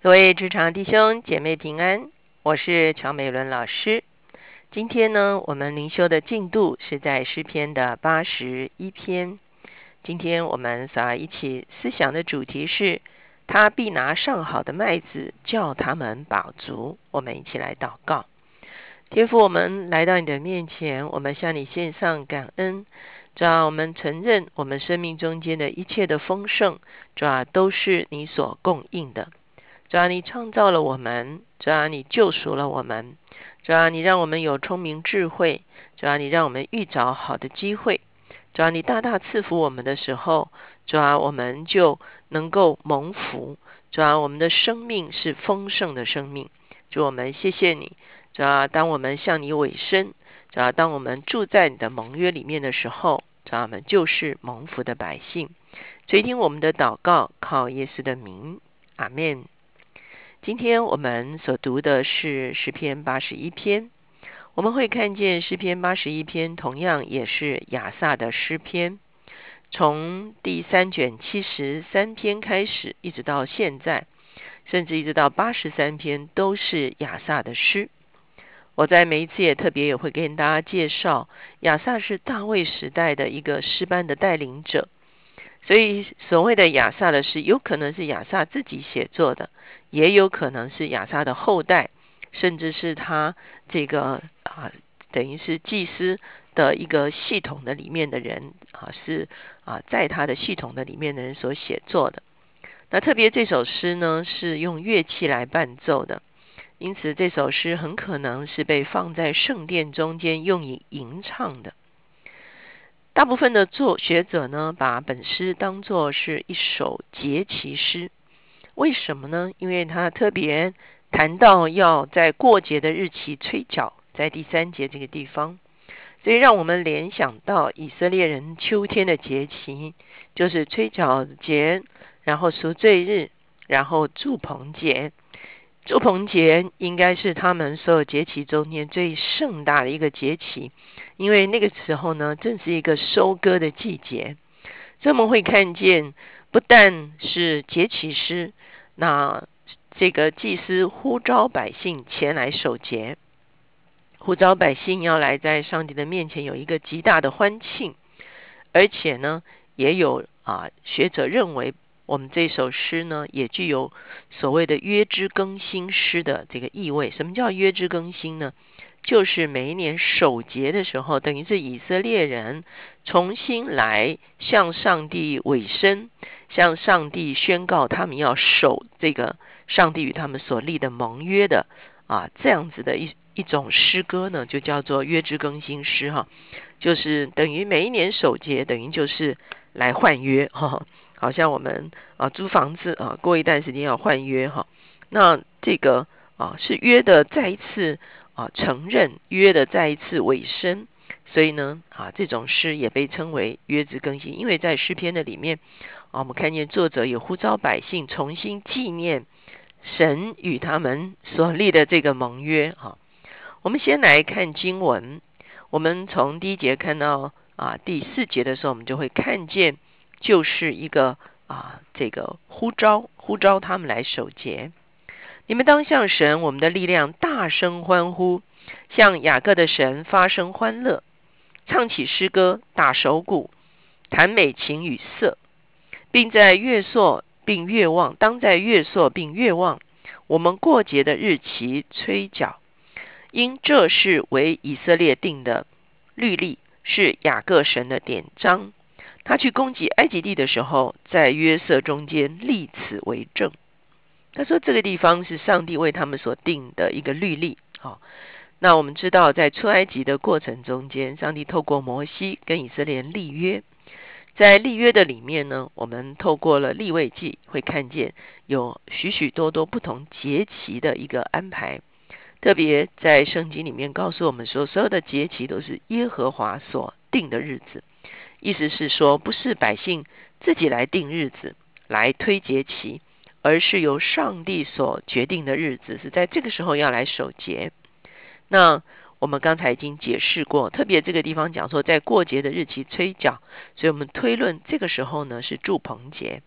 各位职场弟兄姐妹平安，我是乔美伦老师。今天呢，我们灵修的进度是在诗篇的八十一篇。今天我们所一起思想的主题是：他必拿上好的麦子，叫他们饱足。我们一起来祷告。天父，我们来到你的面前，我们向你献上感恩。主啊我们承认，我们生命中间的一切的丰盛，主要都是你所供应的。主要你创造了我们，主要你救赎了我们，主要你让我们有聪明智慧，主要你让我们遇着好的机会，主要你大大赐福我们的时候，主要我们就能够蒙福，主要我们的生命是丰盛的生命。主我们谢谢你，主要当我们向你委身，主要当我们住在你的盟约里面的时候，主要我们就是蒙福的百姓。垂听我们的祷告，靠耶稣的名，阿门。今天我们所读的是诗篇八十一篇，我们会看见诗篇八十一篇同样也是亚萨的诗篇，从第三卷七十三篇开始，一直到现在，甚至一直到八十三篇都是亚萨的诗。我在每一次也特别也会跟大家介绍，亚萨是大卫时代的一个诗班的带领者。所以，所谓的亚萨的诗，有可能是亚萨自己写作的，也有可能是亚萨的后代，甚至是他这个啊，等于是祭司的一个系统的里面的人啊，是啊，在他的系统的里面的人所写作的。那特别这首诗呢，是用乐器来伴奏的，因此这首诗很可能是被放在圣殿中间用以吟唱的。大部分的作学者呢，把本诗当作是一首节期诗。为什么呢？因为他特别谈到要在过节的日期吹角，在第三节这个地方，所以让我们联想到以色列人秋天的节期，就是吹角节，然后赎罪日，然后祝棚节。祝棚节应该是他们所有节期中间最盛大的一个节期，因为那个时候呢，正是一个收割的季节。所以我们会看见，不但是节期诗，那这个祭司呼召百姓前来守节，呼召百姓要来在上帝的面前有一个极大的欢庆，而且呢，也有啊学者认为。我们这首诗呢，也具有所谓的约之更新诗的这个意味。什么叫约之更新呢？就是每一年守节的时候，等于是以色列人重新来向上帝委身，向上帝宣告他们要守这个上帝与他们所立的盟约的啊，这样子的一一种诗歌呢，就叫做约之更新诗哈。就是等于每一年守节，等于就是来换约哈。好像我们啊租房子啊，过一段时间要换约哈，那这个啊是约的再一次啊承认约的再一次尾声，所以呢啊这种诗也被称为约之更新，因为在诗篇的里面啊我们看见作者也呼召百姓重新纪念神与他们所立的这个盟约哈。我们先来看经文，我们从第一节看到啊第四节的时候，我们就会看见。就是一个啊，这个呼召，呼召他们来守节。你们当向神，我们的力量，大声欢呼，向雅各的神发声欢乐，唱起诗歌，打手鼓，弹美琴与瑟，并在月朔并月望，当在月朔并月望，我们过节的日期吹角，因这是为以色列定的律例，是雅各神的典章。他去攻击埃及地的时候，在约瑟中间立此为证。他说这个地方是上帝为他们所定的一个律例。好，那我们知道在出埃及的过程中间，上帝透过摩西跟以色列立约。在立约的里面呢，我们透过了立位记，会看见有许许多多不同节期的一个安排。特别在圣经里面告诉我们说，所有的节期都是耶和华所定的日子。意思是说，不是百姓自己来定日子、来推节期，而是由上帝所决定的日子，是在这个时候要来守节。那我们刚才已经解释过，特别这个地方讲说，在过节的日期催缴，所以我们推论这个时候呢是祝棚节。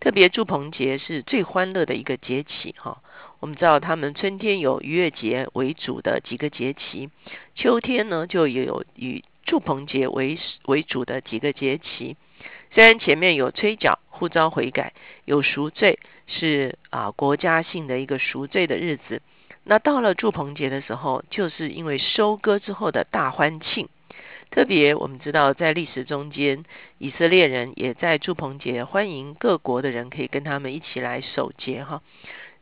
特别祝棚节是最欢乐的一个节气哈。我们知道他们春天有逾越节为主的几个节期，秋天呢就有以祝棚节为为主的几个节期。虽然前面有催缴、呼召悔改、有赎罪，是啊国家性的一个赎罪的日子。那到了祝棚节的时候，就是因为收割之后的大欢庆。特别我们知道，在历史中间，以色列人也在祝棚节欢迎各国的人可以跟他们一起来守节哈。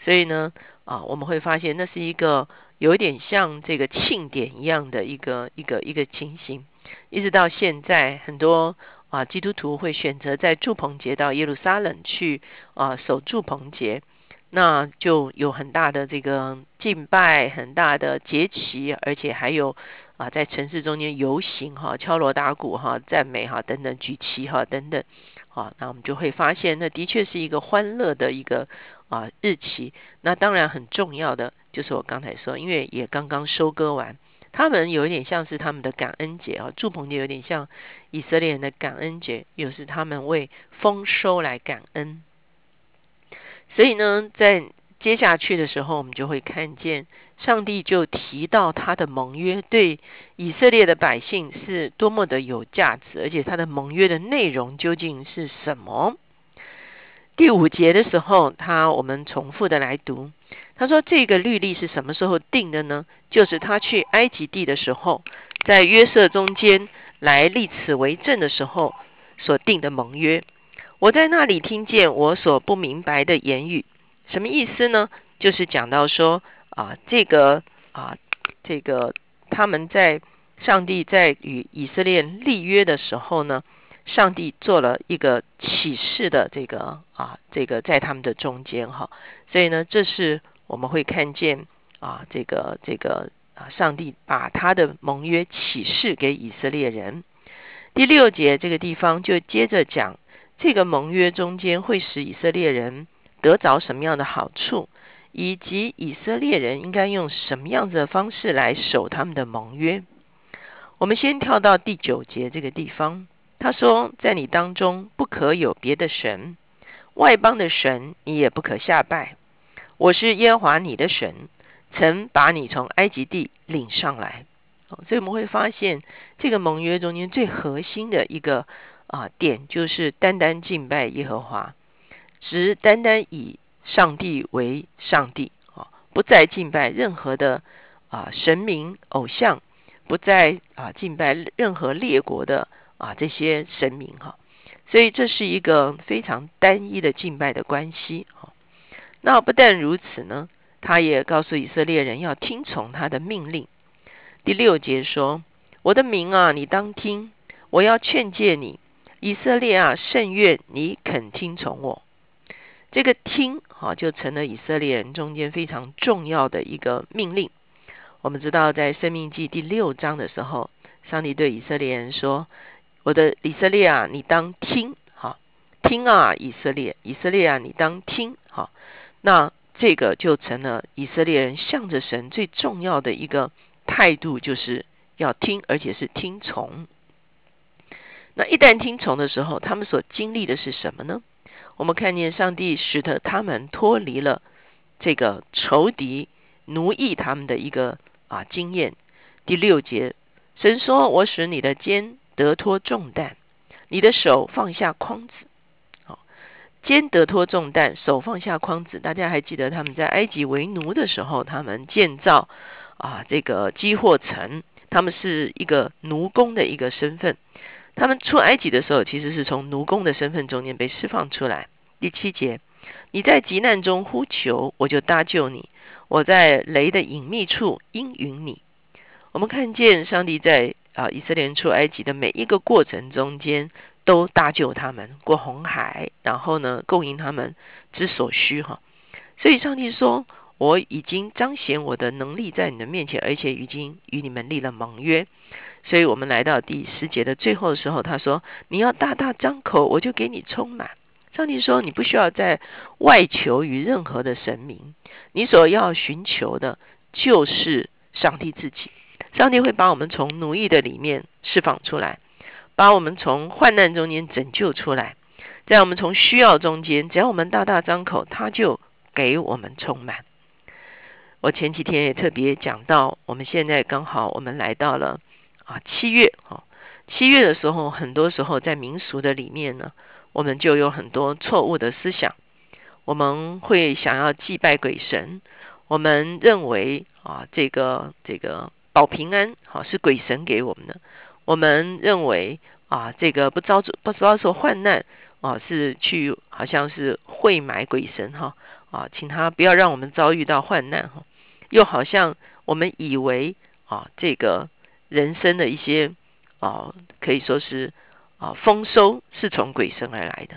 所以呢，啊，我们会发现那是一个有一点像这个庆典一样的一个一个一个情形。一直到现在，很多啊基督徒会选择在祝棚节到耶路撒冷去啊守祝棚节，那就有很大的这个敬拜，很大的节期，而且还有啊在城市中间游行哈，敲锣打鼓哈，赞美哈等等，举旗哈等等。啊，那我们就会发现，那的确是一个欢乐的一个啊日期。那当然很重要的就是我刚才说，因为也刚刚收割完，他们有一点像是他们的感恩节啊，祝棚节有点像以色列人的感恩节，又是他们为丰收来感恩。所以呢，在接下去的时候，我们就会看见上帝就提到他的盟约对以色列的百姓是多么的有价值，而且他的盟约的内容究竟是什么？第五节的时候，他我们重复的来读，他说这个律例是什么时候定的呢？就是他去埃及地的时候，在约瑟中间来立此为证的时候所定的盟约。我在那里听见我所不明白的言语。什么意思呢？就是讲到说啊，这个啊，这个他们在上帝在与以色列立约的时候呢，上帝做了一个启示的这个啊，这个在他们的中间哈，所以呢，这是我们会看见啊，这个这个啊，上帝把他的盟约启示给以色列人。第六节这个地方就接着讲，这个盟约中间会使以色列人。得着什么样的好处，以及以色列人应该用什么样子的方式来守他们的盟约？我们先跳到第九节这个地方，他说：“在你当中不可有别的神，外邦的神你也不可下拜。我是耶和华你的神，曾把你从埃及地领上来。”哦所以我们会发现，这个盟约中间最核心的一个啊点，就是单单敬拜耶和华。只单单以上帝为上帝啊，不再敬拜任何的啊神明偶像，不再啊敬拜任何列国的啊这些神明哈，所以这是一个非常单一的敬拜的关系啊。那不但如此呢，他也告诉以色列人要听从他的命令。第六节说：“我的名啊，你当听；我要劝诫你，以色列啊，甚愿你肯听从我。”这个听，哈，就成了以色列人中间非常重要的一个命令。我们知道，在生命记第六章的时候，上帝对以色列人说：“我的以色列啊，你当听，哈，听啊，以色列，以色列啊，你当听，哈。”那这个就成了以色列人向着神最重要的一个态度，就是要听，而且是听从。那一旦听从的时候，他们所经历的是什么呢？我们看见上帝使得他们脱离了这个仇敌奴役他们的一个啊经验。第六节，神说：“我使你的肩得脱重担，你的手放下筐子。”好，肩得脱重担，手放下筐子。大家还记得他们在埃及为奴的时候，他们建造啊这个积货城，他们是一个奴工的一个身份。他们出埃及的时候，其实是从奴工的身份中间被释放出来。第七节，你在急难中呼求，我就搭救你；我在雷的隐秘处应允你。我们看见上帝在啊以色列人出埃及的每一个过程中间，都搭救他们过红海，然后呢供应他们之所需哈。所以上帝说。我已经彰显我的能力在你的面前，而且已经与你们立了盟约。所以，我们来到第十节的最后的时候，他说：“你要大大张口，我就给你充满。”上帝说：“你不需要在外求于任何的神明，你所要寻求的，就是上帝自己。上帝会把我们从奴役的里面释放出来，把我们从患难中间拯救出来。在我们从需要中间，只要我们大大张口，他就给我们充满。我前几天也特别讲到，我们现在刚好我们来到了啊七月哈，七月的时候，很多时候在民俗的里面呢，我们就有很多错误的思想，我们会想要祭拜鬼神，我们认为啊这个这个保平安好是鬼神给我们的，我们认为啊这个不遭不遭受患难。啊，是去好像是会买鬼神哈啊，请他不要让我们遭遇到患难哈。又好像我们以为啊，这个人生的一些啊，可以说是啊丰收是从鬼神而来的。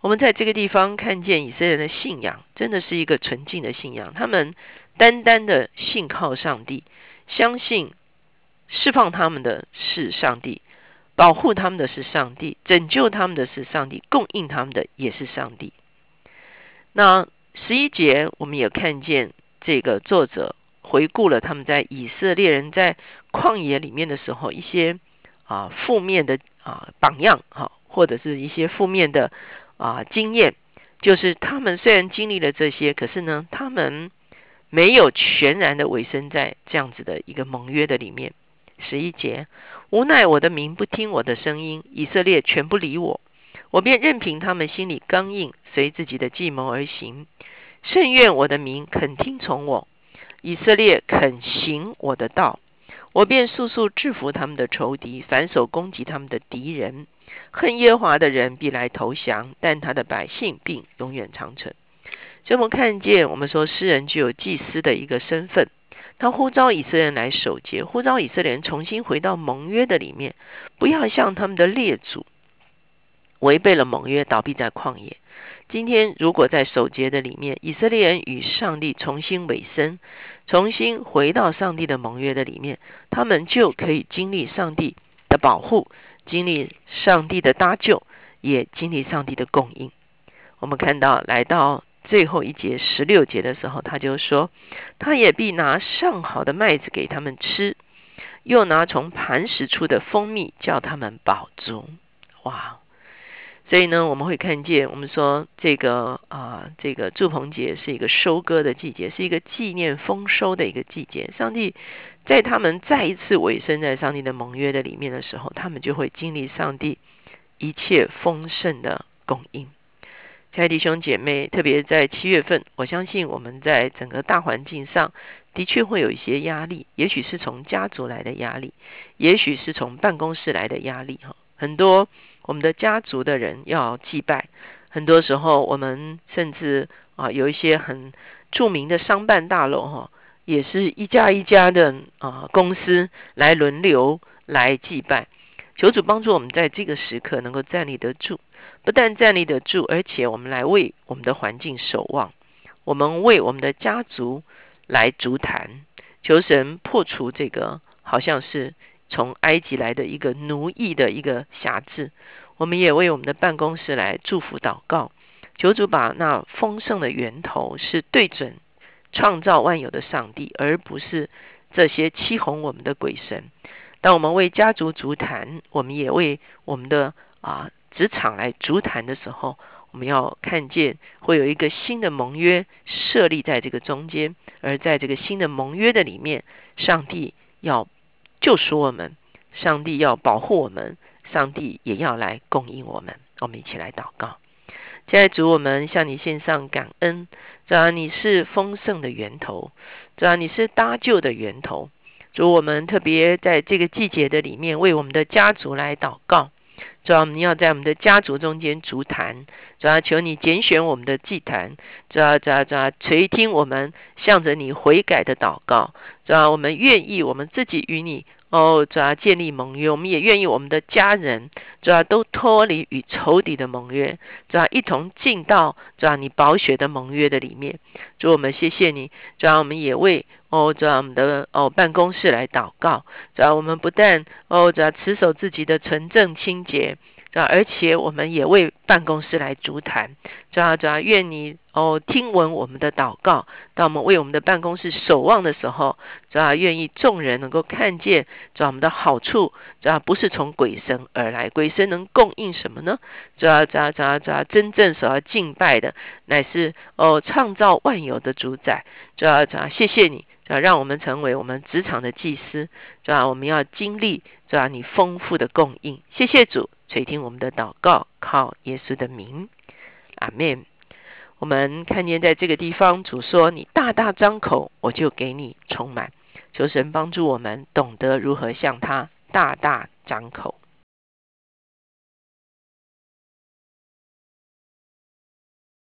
我们在这个地方看见以色列人的信仰，真的是一个纯净的信仰。他们单单的信靠上帝，相信释放他们的是上帝。保护他们的是上帝，拯救他们的是上帝，供应他们的也是上帝。那十一节，我们也看见这个作者回顾了他们在以色列人在旷野里面的时候一些啊负面的啊榜样哈，或者是一些负面的啊经验，就是他们虽然经历了这些，可是呢，他们没有全然的委身在这样子的一个盟约的里面。十一节，无奈我的民不听我的声音，以色列全不理我，我便任凭他们心里刚硬，随自己的计谋而行。甚愿我的民肯听从我，以色列肯行我的道，我便速速制服他们的仇敌，反手攻击他们的敌人。恨耶华的人必来投降，但他的百姓并永远长存。所以我们看见，我们说诗人具有祭司的一个身份。他呼召以色列人来守节，呼召以色列人重新回到盟约的里面，不要像他们的列祖违背了盟约，倒闭在旷野。今天如果在守节的里面，以色列人与上帝重新委身，重新回到上帝的盟约的里面，他们就可以经历上帝的保护，经历上帝的搭救，也经历上帝的供应。我们看到来到。最后一节十六节的时候，他就说，他也必拿上好的麦子给他们吃，又拿从磐石出的蜂蜜叫他们饱足。哇！所以呢，我们会看见，我们说这个啊，这个祝棚节是一个收割的季节，是一个纪念丰收的一个季节。上帝在他们再一次委身在上帝的盟约的里面的时候，他们就会经历上帝一切丰盛的供应。亲爱的弟兄姐妹，特别在七月份，我相信我们在整个大环境上的确会有一些压力，也许是从家族来的压力，也许是从办公室来的压力。哈，很多我们的家族的人要祭拜，很多时候我们甚至啊有一些很著名的商办大楼，哈，也是一家一家的啊公司来轮流来祭拜。求主帮助我们在这个时刻能够站立得住。不但站立得住，而且我们来为我们的环境守望，我们为我们的家族来足坛，求神破除这个好像是从埃及来的一个奴役的一个辖制。我们也为我们的办公室来祝福祷告，求主把那丰盛的源头是对准创造万有的上帝，而不是这些欺哄我们的鬼神。当我们为家族足坛，我们也为我们的啊。职场来足坛的时候，我们要看见会有一个新的盟约设立在这个中间，而在这个新的盟约的里面，上帝要救赎我们，上帝要保护我们，上帝也要来供应我们。我们一起来祷告，现在主，我们向你献上感恩，主啊，你是丰盛的源头，主啊，你是搭救的源头。主，我们特别在这个季节的里面，为我们的家族来祷告。主啊我们要在我们的家族中间足坛，主要求你拣选我们的祭坛，主要主要主要垂听我们向着你悔改的祷告，主要我们愿意我们自己与你。哦，主要建立盟约，我们也愿意我们的家人，主要都脱离与仇敌的盟约，主要一同进到主要你宝血的盟约的里面。主，我们谢谢你，主要我们也为哦，主要我们的哦办公室来祷告。主要我们不但哦，主要持守自己的纯正清洁，而且我们也为办公室来主谈，主要主要愿你哦听闻我们的祷告，当我们为我们的办公室守望的时候，主要愿意众人能够看见，主要我们的好处，主要不是从鬼神而来，鬼神能供应什么呢？主要主要主要主要真正所要敬拜的，乃是哦创造万有的主宰，主要主要谢谢你。主啊，让我们成为我们职场的祭司，是吧？我们要经历，是吧？你丰富的供应，谢谢主垂听我们的祷告，靠耶稣的名，阿门。我们看见在这个地方，主说：“你大大张口，我就给你充满。”求神帮助我们懂得如何向他大大张口。